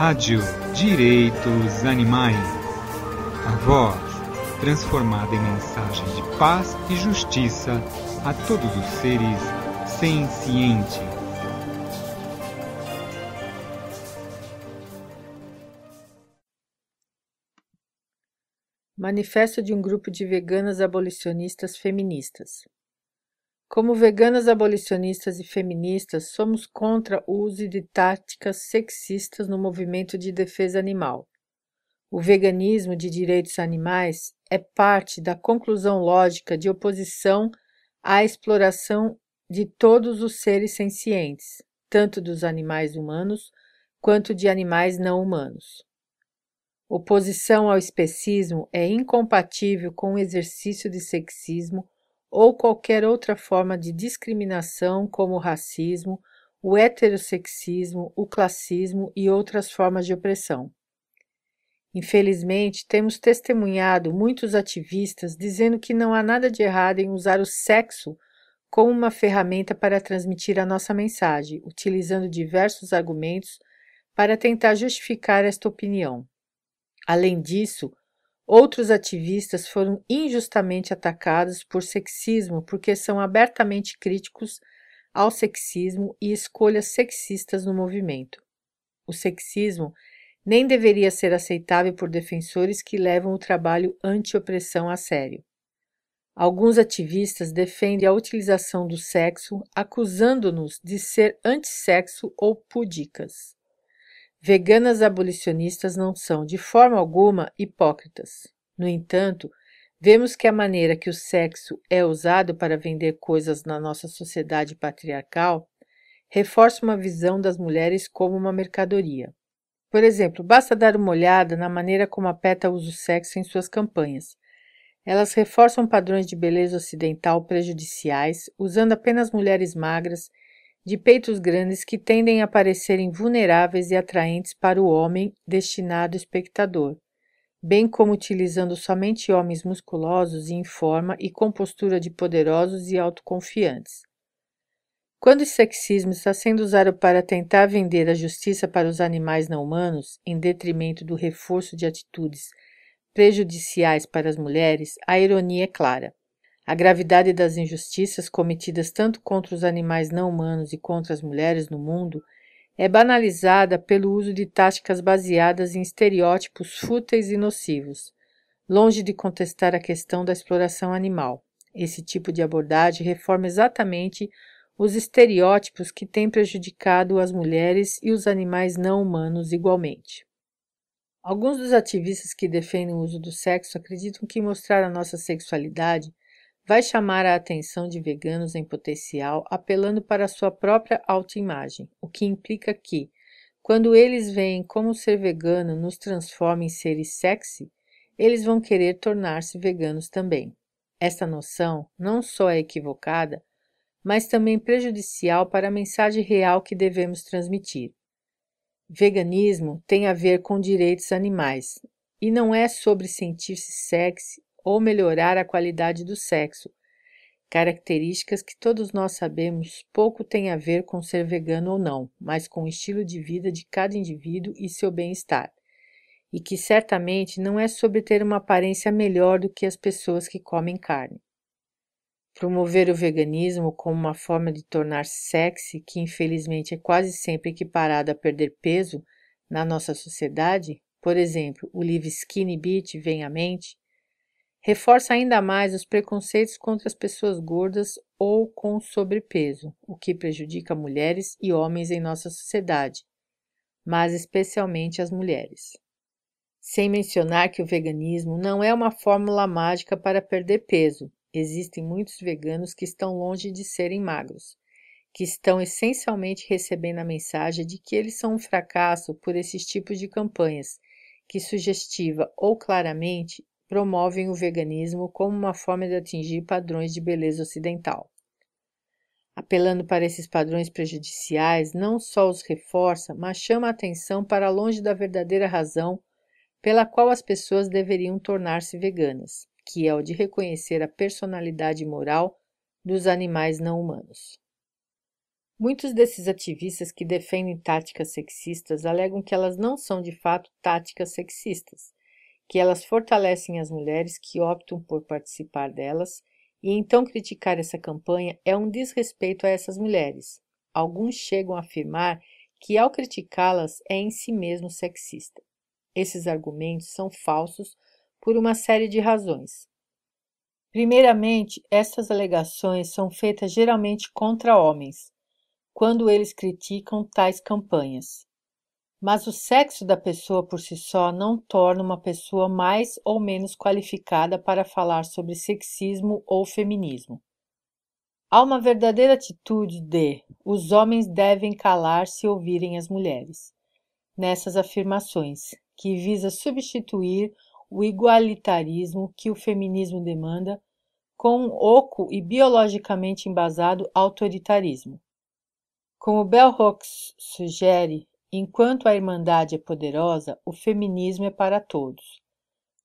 Rádio Direitos Animais. A voz transformada em mensagem de paz e justiça a todos os seres sencientes. Manifesto de um grupo de veganas abolicionistas feministas. Como veganas abolicionistas e feministas, somos contra o uso de táticas sexistas no movimento de defesa animal. O veganismo de direitos animais é parte da conclusão lógica de oposição à exploração de todos os seres sencientes, tanto dos animais humanos quanto de animais não humanos. Oposição ao especismo é incompatível com o exercício de sexismo ou qualquer outra forma de discriminação, como o racismo, o heterossexismo, o classismo e outras formas de opressão. Infelizmente, temos testemunhado muitos ativistas dizendo que não há nada de errado em usar o sexo como uma ferramenta para transmitir a nossa mensagem, utilizando diversos argumentos para tentar justificar esta opinião. Além disso, Outros ativistas foram injustamente atacados por sexismo porque são abertamente críticos ao sexismo e escolhas sexistas no movimento. O sexismo nem deveria ser aceitável por defensores que levam o trabalho anti-opressão a sério. Alguns ativistas defendem a utilização do sexo, acusando-nos de ser antissexo ou pudicas. Veganas abolicionistas não são, de forma alguma, hipócritas. No entanto, vemos que a maneira que o sexo é usado para vender coisas na nossa sociedade patriarcal reforça uma visão das mulheres como uma mercadoria. Por exemplo, basta dar uma olhada na maneira como a PETA usa o sexo em suas campanhas. Elas reforçam padrões de beleza ocidental prejudiciais, usando apenas mulheres magras de peitos grandes que tendem a parecerem vulneráveis e atraentes para o homem destinado espectador, bem como utilizando somente homens musculosos e em forma e com postura de poderosos e autoconfiantes. Quando o sexismo está sendo usado para tentar vender a justiça para os animais não humanos, em detrimento do reforço de atitudes prejudiciais para as mulheres, a ironia é clara. A gravidade das injustiças cometidas tanto contra os animais não humanos e contra as mulheres no mundo é banalizada pelo uso de táticas baseadas em estereótipos fúteis e nocivos, longe de contestar a questão da exploração animal. Esse tipo de abordagem reforma exatamente os estereótipos que têm prejudicado as mulheres e os animais não humanos igualmente. Alguns dos ativistas que defendem o uso do sexo acreditam que mostrar a nossa sexualidade vai chamar a atenção de veganos em potencial apelando para sua própria autoimagem, o que implica que, quando eles veem como ser vegano nos transforma em seres sexy, eles vão querer tornar-se veganos também. Esta noção não só é equivocada, mas também prejudicial para a mensagem real que devemos transmitir. Veganismo tem a ver com direitos animais e não é sobre sentir-se sexy ou melhorar a qualidade do sexo, características que todos nós sabemos pouco têm a ver com ser vegano ou não, mas com o estilo de vida de cada indivíduo e seu bem-estar, e que certamente não é sobre ter uma aparência melhor do que as pessoas que comem carne. Promover o veganismo como uma forma de tornar-se sexy, que infelizmente é quase sempre equiparado a perder peso na nossa sociedade, por exemplo, o Live Skinny Beat vem à mente, reforça ainda mais os preconceitos contra as pessoas gordas ou com sobrepeso, o que prejudica mulheres e homens em nossa sociedade, mas especialmente as mulheres. Sem mencionar que o veganismo não é uma fórmula mágica para perder peso. Existem muitos veganos que estão longe de serem magros, que estão essencialmente recebendo a mensagem de que eles são um fracasso por esses tipos de campanhas, que sugestiva ou claramente promovem o veganismo como uma forma de atingir padrões de beleza ocidental. Apelando para esses padrões prejudiciais, não só os reforça, mas chama a atenção para longe da verdadeira razão pela qual as pessoas deveriam tornar-se veganas, que é o de reconhecer a personalidade moral dos animais não humanos. Muitos desses ativistas que defendem táticas sexistas alegam que elas não são de fato táticas sexistas, que elas fortalecem as mulheres que optam por participar delas, e então criticar essa campanha é um desrespeito a essas mulheres. Alguns chegam a afirmar que, ao criticá-las, é em si mesmo sexista. Esses argumentos são falsos por uma série de razões. Primeiramente, essas alegações são feitas geralmente contra homens, quando eles criticam tais campanhas. Mas o sexo da pessoa por si só não torna uma pessoa mais ou menos qualificada para falar sobre sexismo ou feminismo. Há uma verdadeira atitude de os homens devem calar-se e ouvirem as mulheres. Nessas afirmações, que visa substituir o igualitarismo que o feminismo demanda com um oco e biologicamente embasado autoritarismo. Como Bell Hooks sugere, enquanto a Irmandade é poderosa, o feminismo é para todos.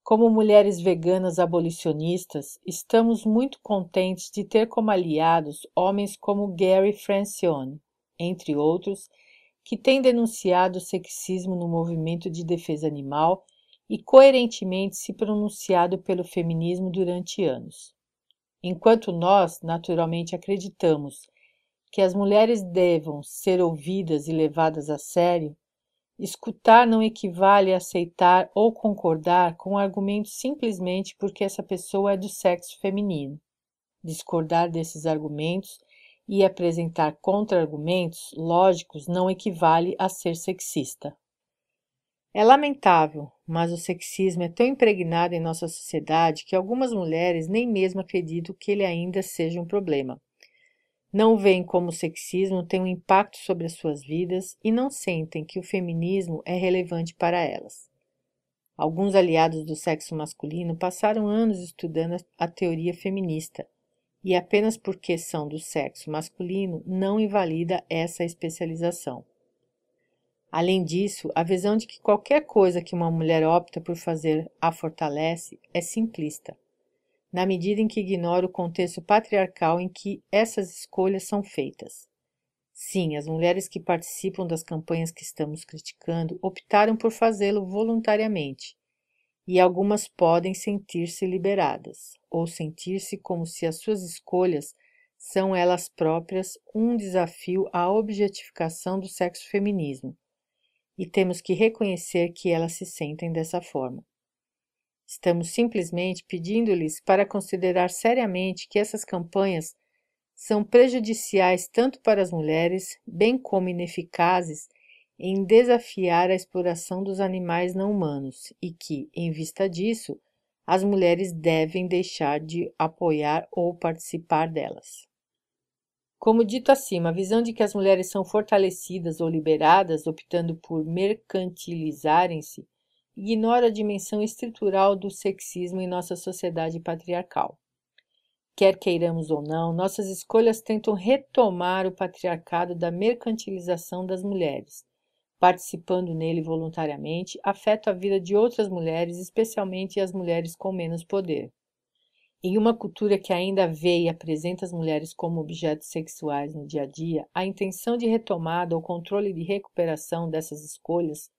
Como mulheres veganas abolicionistas, estamos muito contentes de ter como aliados homens como Gary Francione, entre outros, que têm denunciado o sexismo no movimento de defesa animal e coerentemente se pronunciado pelo feminismo durante anos. Enquanto nós, naturalmente, acreditamos que as mulheres devam ser ouvidas e levadas a sério, escutar não equivale a aceitar ou concordar com argumentos simplesmente porque essa pessoa é do sexo feminino. Discordar desses argumentos e apresentar contra-argumentos lógicos não equivale a ser sexista. É lamentável, mas o sexismo é tão impregnado em nossa sociedade que algumas mulheres nem mesmo acreditam que ele ainda seja um problema não veem como o sexismo tem um impacto sobre as suas vidas e não sentem que o feminismo é relevante para elas. Alguns aliados do sexo masculino passaram anos estudando a teoria feminista e apenas porque são do sexo masculino não invalida essa especialização. Além disso, a visão de que qualquer coisa que uma mulher opta por fazer a fortalece é simplista na medida em que ignora o contexto patriarcal em que essas escolhas são feitas. Sim, as mulheres que participam das campanhas que estamos criticando optaram por fazê-lo voluntariamente, e algumas podem sentir-se liberadas, ou sentir-se como se as suas escolhas são elas próprias um desafio à objetificação do sexo feminismo, e temos que reconhecer que elas se sentem dessa forma. Estamos simplesmente pedindo-lhes para considerar seriamente que essas campanhas são prejudiciais tanto para as mulheres, bem como ineficazes em desafiar a exploração dos animais não humanos e que, em vista disso, as mulheres devem deixar de apoiar ou participar delas. Como dito acima, a visão de que as mulheres são fortalecidas ou liberadas optando por mercantilizarem-se ignora a dimensão estrutural do sexismo em nossa sociedade patriarcal. Quer queiramos ou não, nossas escolhas tentam retomar o patriarcado da mercantilização das mulheres. Participando nele voluntariamente, afeta a vida de outras mulheres, especialmente as mulheres com menos poder. Em uma cultura que ainda vê e apresenta as mulheres como objetos sexuais no dia a dia, a intenção de retomada ou controle de recuperação dessas escolhas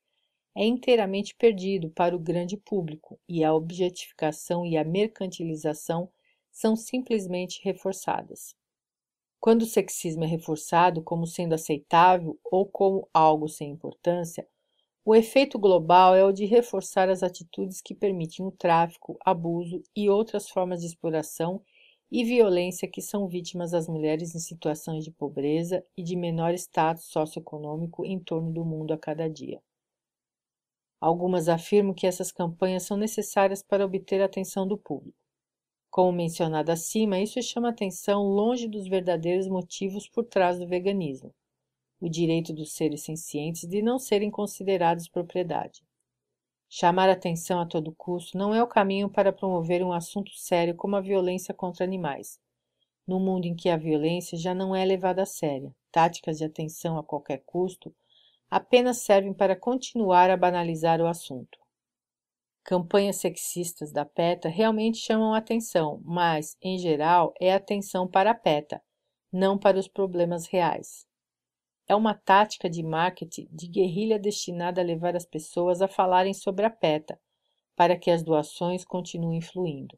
é inteiramente perdido para o grande público e a objetificação e a mercantilização são simplesmente reforçadas. Quando o sexismo é reforçado como sendo aceitável ou como algo sem importância, o efeito global é o de reforçar as atitudes que permitem o tráfico, abuso e outras formas de exploração e violência que são vítimas as mulheres em situações de pobreza e de menor status socioeconômico em torno do mundo a cada dia. Algumas afirmam que essas campanhas são necessárias para obter a atenção do público. Como mencionado acima, isso chama atenção longe dos verdadeiros motivos por trás do veganismo, o direito dos seres sencientes de não serem considerados propriedade. Chamar atenção a todo custo não é o caminho para promover um assunto sério como a violência contra animais. No mundo em que a violência já não é levada a sério, táticas de atenção a qualquer custo apenas servem para continuar a banalizar o assunto. Campanhas sexistas da PETA realmente chamam atenção, mas, em geral, é atenção para a PETA, não para os problemas reais. é uma tática de marketing de guerrilha destinada a levar as pessoas a falarem sobre a PETA, para que as doações continuem fluindo.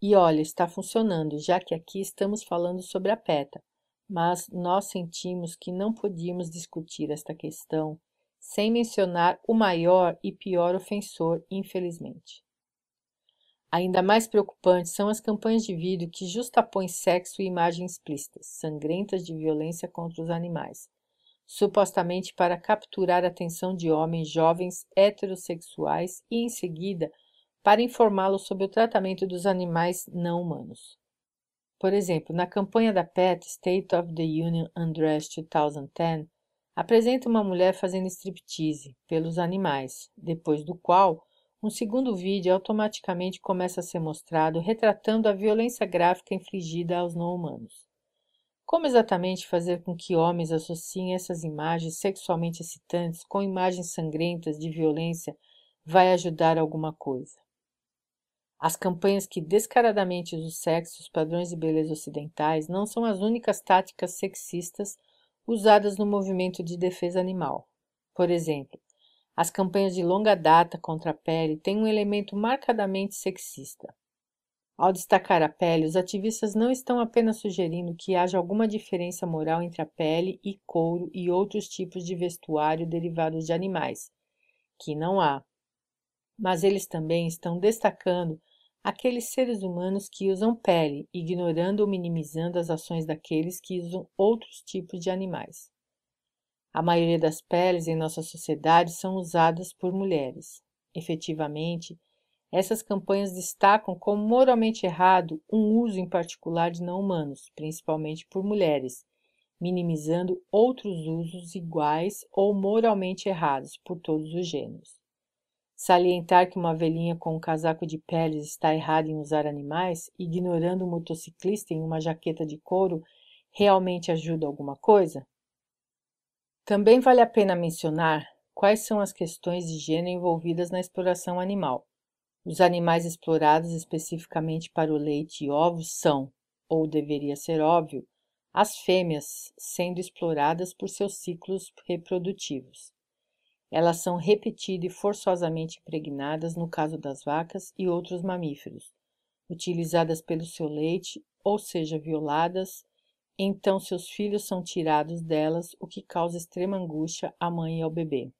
E olha, está funcionando, já que aqui estamos falando sobre a PETA, mas nós sentimos que não podíamos discutir esta questão sem mencionar o maior e pior ofensor, infelizmente. Ainda mais preocupantes são as campanhas de vídeo que justapõem sexo e imagens explícitas, sangrentas de violência contra os animais, supostamente para capturar a atenção de homens jovens heterossexuais e, em seguida, para informá-los sobre o tratamento dos animais não humanos. Por exemplo, na campanha da PET State of the Union Undress 2010, apresenta uma mulher fazendo striptease pelos animais, depois do qual um segundo vídeo automaticamente começa a ser mostrado retratando a violência gráfica infligida aos não humanos. Como exatamente fazer com que homens associem essas imagens sexualmente excitantes com imagens sangrentas de violência vai ajudar alguma coisa? As campanhas que descaradamente usam sexo os padrões de beleza ocidentais não são as únicas táticas sexistas usadas no movimento de defesa animal. Por exemplo, as campanhas de longa data contra a pele têm um elemento marcadamente sexista. Ao destacar a pele, os ativistas não estão apenas sugerindo que haja alguma diferença moral entre a pele e couro e outros tipos de vestuário derivados de animais, que não há. Mas eles também estão destacando aqueles seres humanos que usam pele, ignorando ou minimizando as ações daqueles que usam outros tipos de animais. A maioria das peles em nossa sociedade são usadas por mulheres. Efetivamente, essas campanhas destacam como moralmente errado um uso em particular de não humanos, principalmente por mulheres, minimizando outros usos iguais ou moralmente errados por todos os gêneros. Salientar que uma velhinha com um casaco de peles está errada em usar animais, ignorando o motociclista em uma jaqueta de couro, realmente ajuda alguma coisa? Também vale a pena mencionar quais são as questões de gênero envolvidas na exploração animal. Os animais explorados especificamente para o leite e ovos são, ou deveria ser óbvio, as fêmeas sendo exploradas por seus ciclos reprodutivos. Elas são repetidas e forçosamente impregnadas no caso das vacas e outros mamíferos, utilizadas pelo seu leite, ou seja, violadas, então seus filhos são tirados delas, o que causa extrema angústia à mãe e ao bebê.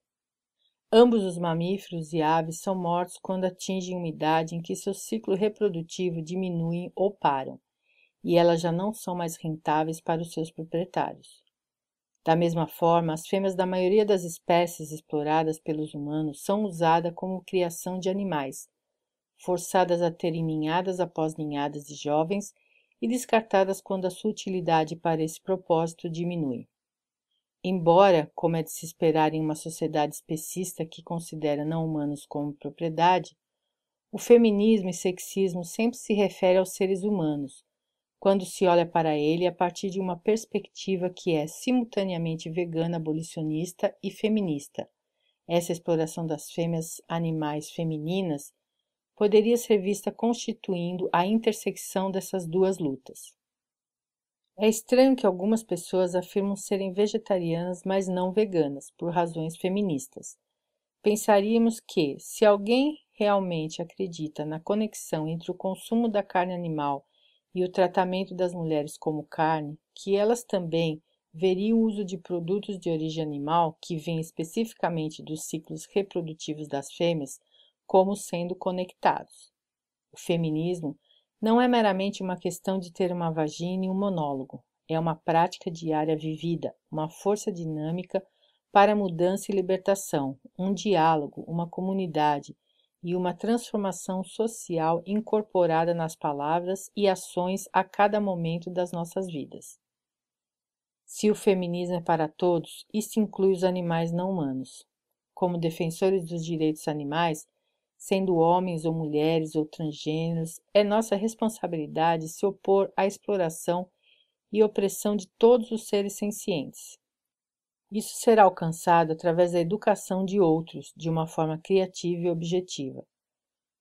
Ambos os mamíferos e aves são mortos quando atingem uma idade em que seu ciclo reprodutivo diminui ou param, e elas já não são mais rentáveis para os seus proprietários. Da mesma forma, as fêmeas da maioria das espécies exploradas pelos humanos são usadas como criação de animais, forçadas a terem ninhadas após ninhadas de jovens e descartadas quando a sua utilidade para esse propósito diminui. Embora, como é de se esperar em uma sociedade especista que considera não humanos como propriedade, o feminismo e sexismo sempre se refere aos seres humanos, quando se olha para ele a partir de uma perspectiva que é simultaneamente vegana, abolicionista e feminista. Essa exploração das fêmeas animais femininas poderia ser vista constituindo a intersecção dessas duas lutas. É estranho que algumas pessoas afirmam serem vegetarianas, mas não veganas, por razões feministas. Pensaríamos que, se alguém realmente acredita na conexão entre o consumo da carne animal e o tratamento das mulheres como carne, que elas também veriam o uso de produtos de origem animal que vêm especificamente dos ciclos reprodutivos das fêmeas como sendo conectados. O feminismo não é meramente uma questão de ter uma vagina e um monólogo, é uma prática diária vivida, uma força dinâmica para mudança e libertação, um diálogo, uma comunidade, e uma transformação social incorporada nas palavras e ações a cada momento das nossas vidas. Se o feminismo é para todos, isso inclui os animais não humanos. Como defensores dos direitos animais, sendo homens ou mulheres ou transgêneros, é nossa responsabilidade se opor à exploração e opressão de todos os seres sencientes. Isso será alcançado através da educação de outros, de uma forma criativa e objetiva.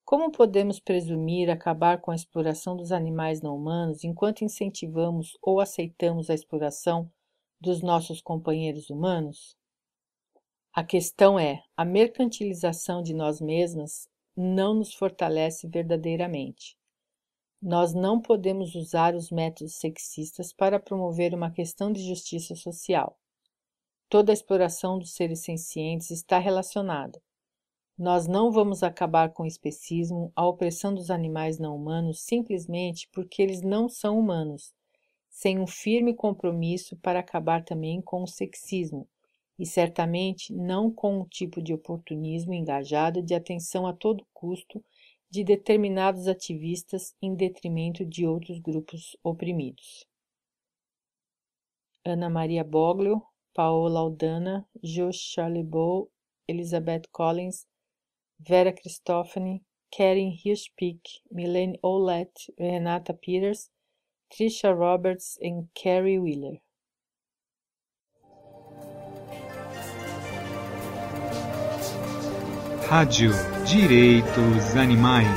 Como podemos presumir acabar com a exploração dos animais não humanos enquanto incentivamos ou aceitamos a exploração dos nossos companheiros humanos? A questão é: a mercantilização de nós mesmas não nos fortalece verdadeiramente. Nós não podemos usar os métodos sexistas para promover uma questão de justiça social. Toda a exploração dos seres sencientes está relacionada. Nós não vamos acabar com o especismo, a opressão dos animais não humanos, simplesmente porque eles não são humanos, sem um firme compromisso para acabar também com o sexismo, e certamente não com um tipo de oportunismo engajado de atenção a todo custo de determinados ativistas em detrimento de outros grupos oprimidos. Ana Maria Boglio, Paola Aldana, Josh Charlebow, Elizabeth Collins, Vera Cristofani, Karen Hirschpick, Milene Olet, Renata Peters, Trisha Roberts e Carrie Wheeler. Rádio Direitos Animais.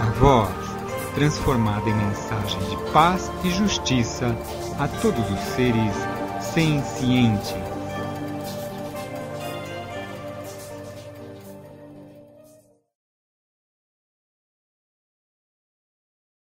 A voz transformada em mensagem de paz e justiça a todos os seres sencientes.